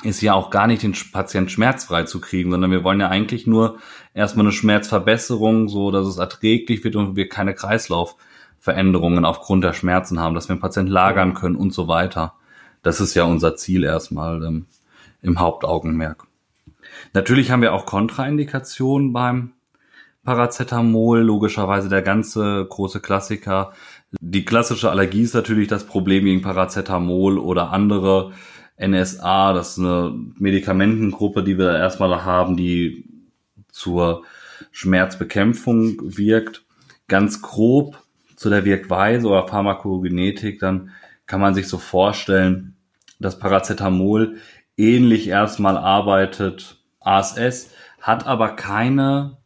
ist ja auch gar nicht den Patient schmerzfrei zu kriegen, sondern wir wollen ja eigentlich nur erstmal eine Schmerzverbesserung, so dass es erträglich wird und wir keine Kreislaufveränderungen aufgrund der Schmerzen haben, dass wir den Patienten lagern können und so weiter. Das ist ja unser Ziel erstmal ähm, im Hauptaugenmerk. Natürlich haben wir auch Kontraindikationen beim Paracetamol, logischerweise der ganze große Klassiker. Die klassische Allergie ist natürlich das Problem gegen Paracetamol oder andere NSA, das ist eine Medikamentengruppe, die wir erstmal haben, die zur Schmerzbekämpfung wirkt. Ganz grob zu der Wirkweise oder Pharmakogenetik, dann kann man sich so vorstellen, dass Paracetamol ähnlich erstmal arbeitet ASS, hat aber keine,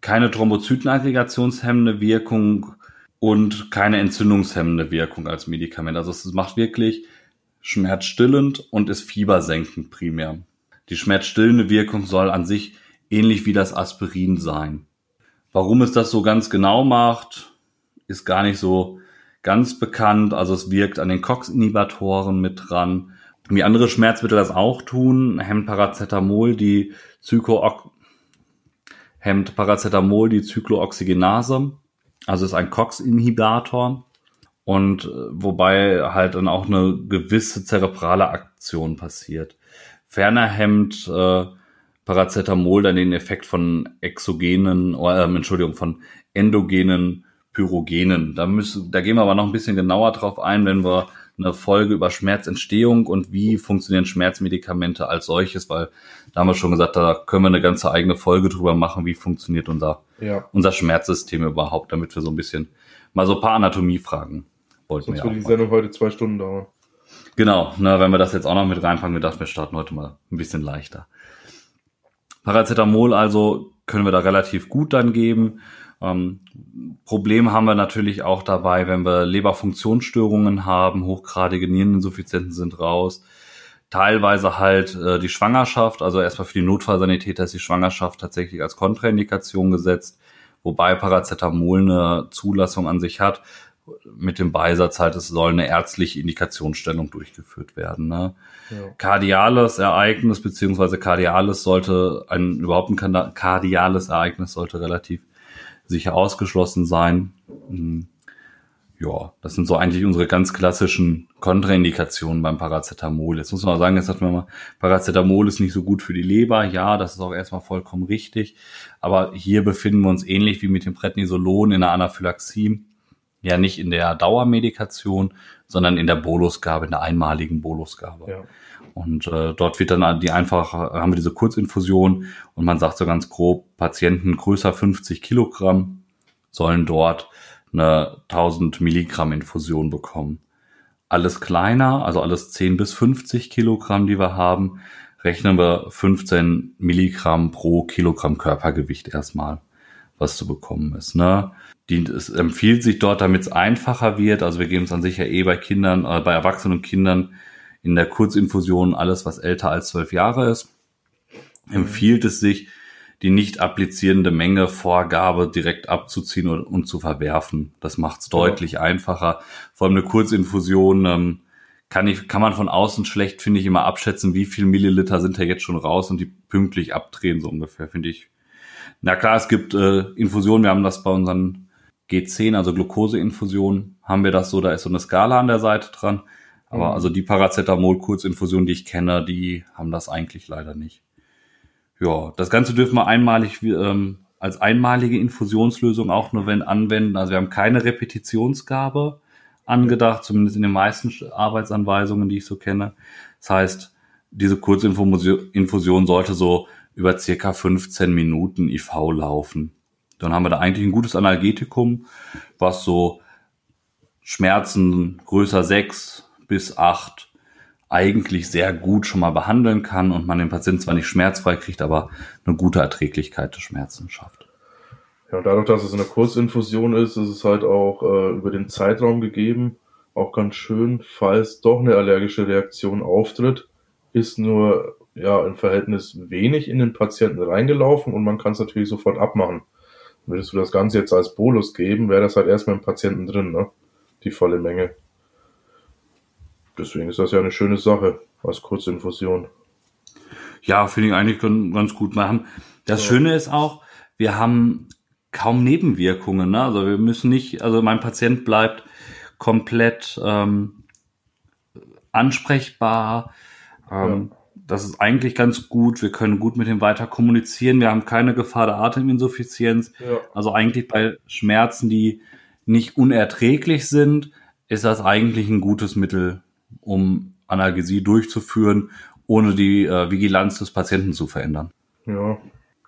keine Thrombozytenaggregationshemmende Wirkung und keine entzündungshemmende Wirkung als Medikament. Also es macht wirklich schmerzstillend und ist fiebersenkend primär. Die schmerzstillende Wirkung soll an sich ähnlich wie das Aspirin sein. Warum es das so ganz genau macht, ist gar nicht so ganz bekannt. Also es wirkt an den COX-Inhibitoren mit dran. Wie andere Schmerzmittel das auch tun, hemmt Paracetamol die Zyko hemmt Paracetamol die Zyklooxygenase, also ist ein COX-Inhibitor und äh, wobei halt dann auch eine gewisse zerebrale Aktion passiert. Ferner hemmt äh, Paracetamol dann den Effekt von exogenen, äh, Entschuldigung, von endogenen Pyrogenen. Da müssen, da gehen wir aber noch ein bisschen genauer drauf ein, wenn wir eine Folge über Schmerzentstehung und wie funktionieren Schmerzmedikamente als solches, weil da haben wir schon gesagt, da können wir eine ganze eigene Folge drüber machen, wie funktioniert unser, ja. unser Schmerzsystem überhaupt, damit wir so ein bisschen mal so ein paar Anatomiefragen wollten Sonst würde die Sendung heute zwei Stunden dauern. Genau, ne, wenn wir das jetzt auch noch mit reinpacken, wir dachten, wir starten heute mal ein bisschen leichter. Paracetamol also können wir da relativ gut dann geben. Ähm, Problem haben wir natürlich auch dabei, wenn wir Leberfunktionsstörungen haben, hochgradige Niereninsuffizienten sind raus. Teilweise halt äh, die Schwangerschaft, also erstmal für die Notfallsanitäter ist die Schwangerschaft tatsächlich als Kontraindikation gesetzt, wobei Paracetamol eine Zulassung an sich hat, mit dem Beisatz halt, es soll eine ärztliche Indikationsstellung durchgeführt werden. Ne? Ja. Kardiales Ereignis beziehungsweise kardiales sollte ein überhaupt ein kardiales Ereignis sollte relativ sicher ausgeschlossen sein. Hm. Ja, das sind so eigentlich unsere ganz klassischen Kontraindikationen beim Paracetamol. Jetzt muss man sagen, jetzt hat man mal, Paracetamol ist nicht so gut für die Leber. Ja, das ist auch erstmal vollkommen richtig. Aber hier befinden wir uns ähnlich wie mit dem Prednisolon in der Anaphylaxie. Ja, nicht in der Dauermedikation, sondern in der Bolusgabe, in der einmaligen Bolusgabe. Ja. Und äh, dort wird dann die einfach, haben wir diese Kurzinfusion und man sagt so ganz grob, Patienten größer 50 Kilogramm sollen dort eine 1000 Milligramm Infusion bekommen. Alles kleiner, also alles 10 bis 50 Kilogramm, die wir haben, rechnen wir 15 Milligramm pro Kilogramm Körpergewicht erstmal, was zu bekommen ist. Ne? Die, es empfiehlt sich dort, damit es einfacher wird. Also wir geben es an sich ja eh bei Kindern, äh, bei erwachsenen Kindern in der Kurzinfusion alles, was älter als zwölf Jahre ist. Empfiehlt es sich, die nicht applizierende Menge Vorgabe direkt abzuziehen und, und zu verwerfen. Das macht es deutlich einfacher. Vor allem eine Kurzinfusion ähm, kann, ich, kann man von außen schlecht, finde ich, immer abschätzen, wie viel Milliliter sind da jetzt schon raus und die pünktlich abdrehen, so ungefähr, finde ich. Na klar, es gibt äh, Infusionen, wir haben das bei unseren G10, also Glukoseinfusionen, haben wir das so, da ist so eine Skala an der Seite dran. Aber mhm. also die Paracetamol-Kurzinfusion, die ich kenne, die haben das eigentlich leider nicht. Ja, das Ganze dürfen wir einmalig ähm, als einmalige Infusionslösung auch nur wenn anwenden. Also wir haben keine Repetitionsgabe angedacht, zumindest in den meisten Arbeitsanweisungen, die ich so kenne. Das heißt, diese Kurzinfusion sollte so über circa 15 Minuten IV laufen. Dann haben wir da eigentlich ein gutes Analgetikum, was so Schmerzen größer 6 bis 8 eigentlich sehr gut schon mal behandeln kann und man den Patienten zwar nicht schmerzfrei kriegt, aber eine gute Erträglichkeit des Schmerzen schafft. Ja, und dadurch, dass es eine Kurzinfusion ist, ist es halt auch äh, über den Zeitraum gegeben, auch ganz schön, falls doch eine allergische Reaktion auftritt, ist nur ja im Verhältnis wenig in den Patienten reingelaufen und man kann es natürlich sofort abmachen. Würdest du das Ganze jetzt als Bolus geben, wäre das halt erstmal im Patienten drin, ne? Die volle Menge. Deswegen ist das ja eine schöne Sache als Kurzinfusion. Ja, finde ich eigentlich ganz gut. machen. das ja. Schöne ist auch, wir haben kaum Nebenwirkungen. Ne? Also wir müssen nicht, also mein Patient bleibt komplett ähm, ansprechbar. Ähm, ja. Das ist eigentlich ganz gut. Wir können gut mit ihm weiter kommunizieren. Wir haben keine Gefahr der Ateminsuffizienz. Ja. Also eigentlich bei Schmerzen, die nicht unerträglich sind, ist das eigentlich ein gutes Mittel, um Analgesie durchzuführen, ohne die äh, Vigilanz des Patienten zu verändern. Ja,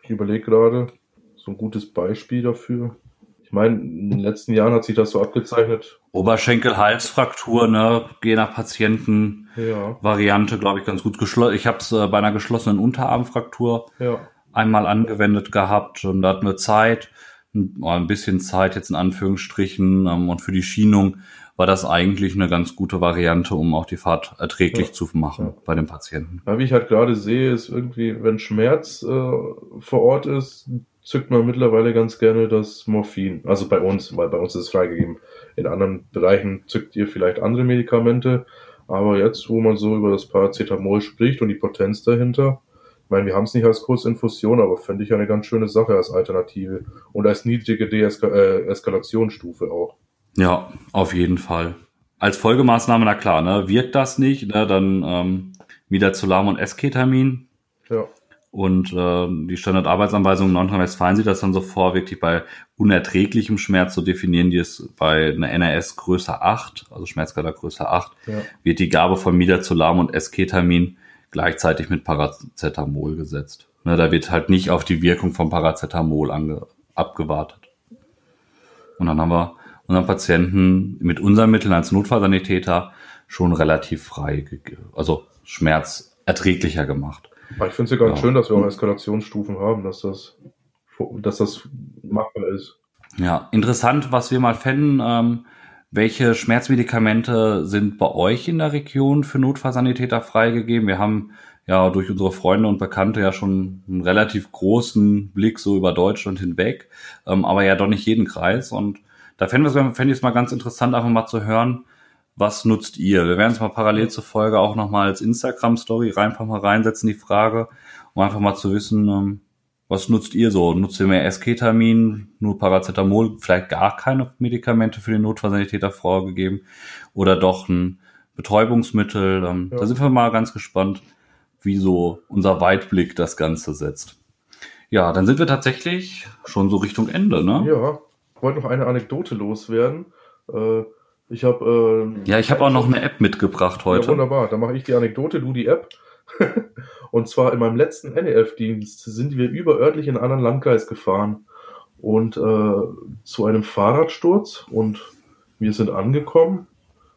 ich überlege gerade, so ein gutes Beispiel dafür. Ich meine, in den letzten Jahren hat sich das so abgezeichnet. Oberschenkel-Halsfraktur, ne, je nach Patienten. Ja. Variante, glaube ich, ganz gut geschlossen. Ich habe es äh, bei einer geschlossenen Unterarmfraktur ja. einmal angewendet gehabt und da hatten wir Zeit, ein bisschen Zeit jetzt in Anführungsstrichen ähm, und für die Schienung war das eigentlich eine ganz gute Variante, um auch die Fahrt erträglich ja. zu machen ja. bei den Patienten. Ja, wie ich halt gerade sehe, ist irgendwie, wenn Schmerz äh, vor Ort ist, zückt man mittlerweile ganz gerne das Morphin. Also bei uns, weil bei uns ist es freigegeben. In anderen Bereichen zückt ihr vielleicht andere Medikamente. Aber jetzt, wo man so über das Paracetamol spricht und die Potenz dahinter, ich meine, wir haben es nicht als Kurzinfusion, aber fände ich eine ganz schöne Sache als Alternative und als niedrige Deeskalationsstufe äh, auch. Ja, auf jeden Fall. Als Folgemaßnahme, na klar, ne, wirkt das nicht, ne, dann ähm, wieder Zolam und Esketamin. Ja. Und äh, die Standardarbeitsanweisung in Nordrhein-Westfalen sieht das dann so vor, wirklich bei unerträglichem Schmerz, so definieren die es bei einer NRS Größe 8, also Schmerzskala Größe 8, ja. wird die Gabe von Midazolam und Esketamin gleichzeitig mit Paracetamol gesetzt. Ne, da wird halt nicht auf die Wirkung von Paracetamol ange abgewartet. Und dann haben wir unseren Patienten mit unseren Mitteln als Notfallsanitäter schon relativ frei, also schmerzerträglicher gemacht. Aber ich finde es ja ganz ja. schön, dass wir auch Eskalationsstufen haben, dass das, dass das machbar ist. Ja, interessant, was wir mal fänden, ähm, welche Schmerzmedikamente sind bei euch in der Region für Notfallsanitäter freigegeben? Wir haben ja durch unsere Freunde und Bekannte ja schon einen relativ großen Blick so über Deutschland hinweg, ähm, aber ja doch nicht jeden Kreis. Und da fände ich es mal ganz interessant, einfach mal zu hören, was nutzt ihr? Wir werden es mal parallel zur Folge auch nochmal als Instagram-Story einfach mal reinsetzen, die Frage, um einfach mal zu wissen, ähm, was nutzt ihr so? Nutzt ihr mehr Esketamin, nur Paracetamol, vielleicht gar keine Medikamente für den Notfallsanitäter vorgegeben oder doch ein Betäubungsmittel? Ähm, ja. Da sind wir mal ganz gespannt, wie so unser Weitblick das Ganze setzt. Ja, dann sind wir tatsächlich schon so Richtung Ende, ne? Ja, wollte noch eine Anekdote loswerden. Äh, ich habe. Äh, ja, ich habe auch noch eine App mitgebracht heute. Ja, wunderbar. Da mache ich die Anekdote, du die App. und zwar in meinem letzten NEF-Dienst sind wir überörtlich in einen anderen Landkreis gefahren und äh, zu einem Fahrradsturz und wir sind angekommen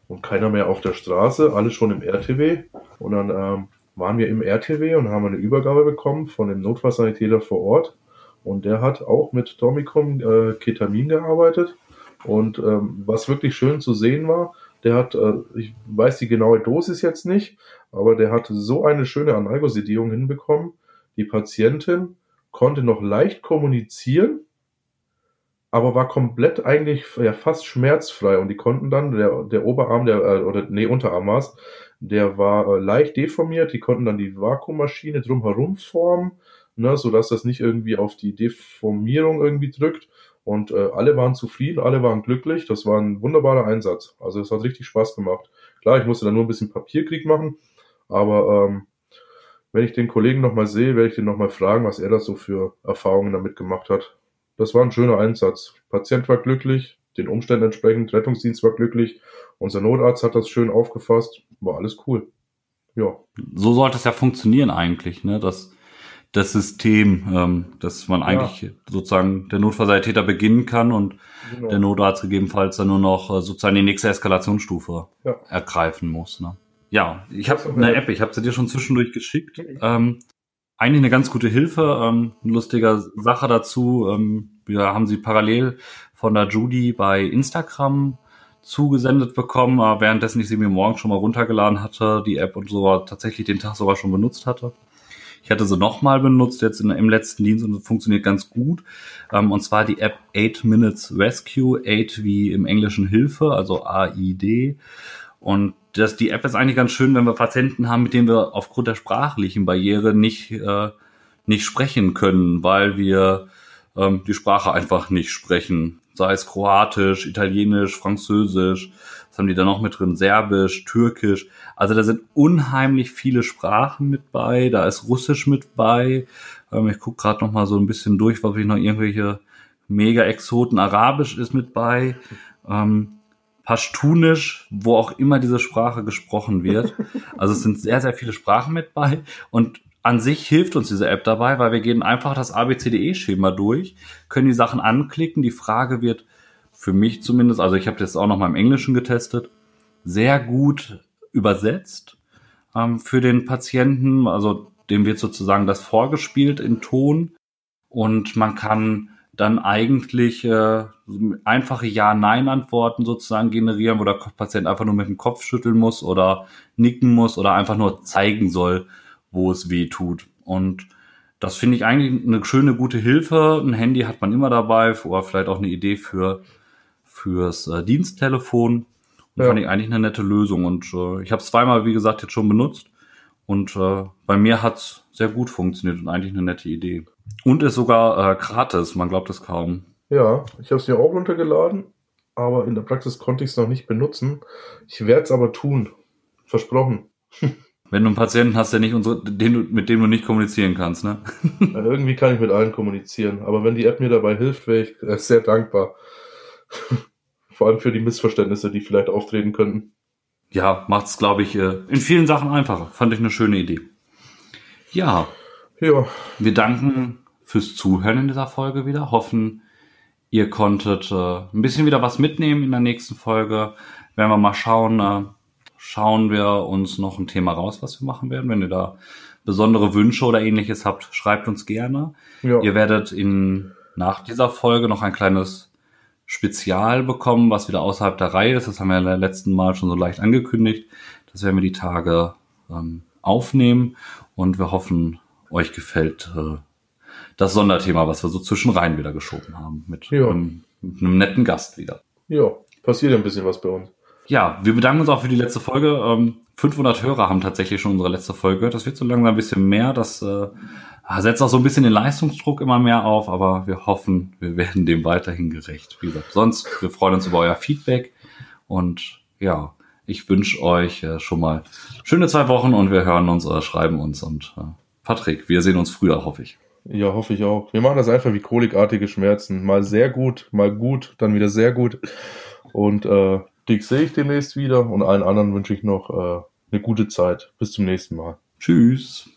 und keiner mehr auf der Straße, alle schon im RTW und dann ähm, waren wir im RTW und haben eine Übergabe bekommen von dem Notfallsanitäter vor Ort und der hat auch mit Dormicum äh, Ketamin gearbeitet. Und ähm, was wirklich schön zu sehen war, der hat, äh, ich weiß die genaue Dosis jetzt nicht, aber der hat so eine schöne Analgosedierung hinbekommen. Die Patientin konnte noch leicht kommunizieren, aber war komplett eigentlich ja, fast schmerzfrei. Und die konnten dann, der, der Oberarm, der, äh, oder nee, Unterarm war der war äh, leicht deformiert, die konnten dann die Vakuummaschine drumherum formen, ne, sodass das nicht irgendwie auf die Deformierung irgendwie drückt und äh, alle waren zufrieden, alle waren glücklich. Das war ein wunderbarer Einsatz. Also es hat richtig Spaß gemacht. Klar, ich musste dann nur ein bisschen Papierkrieg machen, aber ähm, wenn ich den Kollegen nochmal sehe, werde ich den nochmal fragen, was er da so für Erfahrungen damit gemacht hat. Das war ein schöner Einsatz. Patient war glücklich, den Umständen entsprechend, Rettungsdienst war glücklich, unser Notarzt hat das schön aufgefasst, war alles cool. Ja. So sollte es ja funktionieren eigentlich, ne? Dass das System, ähm, dass man eigentlich ja. sozusagen der Notfallsanitäter beginnen kann und genau. der Notarzt gegebenenfalls dann nur noch äh, sozusagen die nächste Eskalationsstufe ja. ergreifen muss. Ne? Ja, ich habe eine App, ich habe sie dir schon zwischendurch geschickt. Ähm, eigentlich eine ganz gute Hilfe, ähm, lustiger Sache dazu. Ähm, wir haben sie parallel von der Judy bei Instagram zugesendet bekommen, äh, währenddessen ich sie mir morgen schon mal runtergeladen hatte, die App und so tatsächlich den Tag sogar schon benutzt hatte. Ich hatte sie nochmal benutzt jetzt in, im letzten Dienst und funktioniert ganz gut. Ähm, und zwar die App 8 Minutes Rescue, 8 wie im Englischen Hilfe, also AID. Und das, die App ist eigentlich ganz schön, wenn wir Patienten haben, mit denen wir aufgrund der sprachlichen Barriere nicht, äh, nicht sprechen können, weil wir ähm, die Sprache einfach nicht sprechen. Sei es Kroatisch, Italienisch, Französisch, was haben die da noch mit drin? Serbisch, Türkisch. Also da sind unheimlich viele Sprachen mit bei. Da ist Russisch mit bei. Ähm, ich gucke gerade noch mal so ein bisschen durch, was ich noch irgendwelche Mega-Exoten. Arabisch ist mit bei. Ähm, Pashtunisch, wo auch immer diese Sprache gesprochen wird. Also es sind sehr, sehr viele Sprachen mit bei. Und an sich hilft uns diese App dabei, weil wir gehen einfach das ABCDE-Schema durch, können die Sachen anklicken. Die Frage wird für mich zumindest, also ich habe das auch noch mal im Englischen getestet, sehr gut übersetzt ähm, für den Patienten. Also dem wird sozusagen das vorgespielt in Ton und man kann dann eigentlich äh, einfache Ja-Nein-Antworten sozusagen generieren, wo der Patient einfach nur mit dem Kopf schütteln muss oder nicken muss oder einfach nur zeigen soll, wo es weh tut. Und das finde ich eigentlich eine schöne, gute Hilfe. Ein Handy hat man immer dabei oder vielleicht auch eine Idee für fürs äh, Diensttelefon. Und ja. fand ich eigentlich eine nette Lösung. Und äh, ich habe es zweimal, wie gesagt, jetzt schon benutzt. Und äh, bei mir hat's sehr gut funktioniert und eigentlich eine nette Idee. Und ist sogar äh, gratis, man glaubt es kaum. Ja, ich habe es mir auch runtergeladen, aber in der Praxis konnte ich es noch nicht benutzen. Ich werde es aber tun. Versprochen. Wenn du einen Patienten hast, der nicht unsere, den du, mit dem du nicht kommunizieren kannst, ne? Ja, irgendwie kann ich mit allen kommunizieren, aber wenn die App mir dabei hilft, wäre ich äh, sehr dankbar. Vor allem für die Missverständnisse, die vielleicht auftreten könnten. Ja, macht es, glaube ich, äh, in vielen Sachen einfacher. Fand ich eine schöne Idee. Ja. Ja. Wir danken fürs Zuhören in dieser Folge wieder. Hoffen, ihr konntet äh, ein bisschen wieder was mitnehmen in der nächsten Folge. Werden wir mal schauen, äh, schauen wir uns noch ein Thema raus, was wir machen werden. Wenn ihr da besondere Wünsche oder ähnliches habt, schreibt uns gerne. Ja. Ihr werdet in, nach dieser Folge noch ein kleines Spezial bekommen, was wieder außerhalb der Reihe ist. Das haben wir ja letzten Mal schon so leicht angekündigt. Das werden wir die Tage ähm, aufnehmen und wir hoffen, euch gefällt äh, das Sonderthema, was wir so zwischen rein wieder geschoben haben, mit, ja. einem, mit einem netten Gast wieder. Ja, passiert ein bisschen was bei uns. Ja, wir bedanken uns auch für die letzte Folge. Ähm, 500 Hörer haben tatsächlich schon unsere letzte Folge. Das wird so langsam ein bisschen mehr. Das äh, setzt auch so ein bisschen den Leistungsdruck immer mehr auf, aber wir hoffen, wir werden dem weiterhin gerecht. Wie gesagt, sonst, wir freuen uns über euer Feedback und ja, ich wünsche euch äh, schon mal schöne zwei Wochen und wir hören uns oder schreiben uns und äh, Patrick, wir sehen uns früher, hoffe ich. Ja, hoffe ich auch. Wir machen das einfach wie kolikartige Schmerzen. Mal sehr gut, mal gut, dann wieder sehr gut. Und äh, dich sehe ich demnächst wieder und allen anderen wünsche ich noch äh, eine gute Zeit. Bis zum nächsten Mal. Tschüss.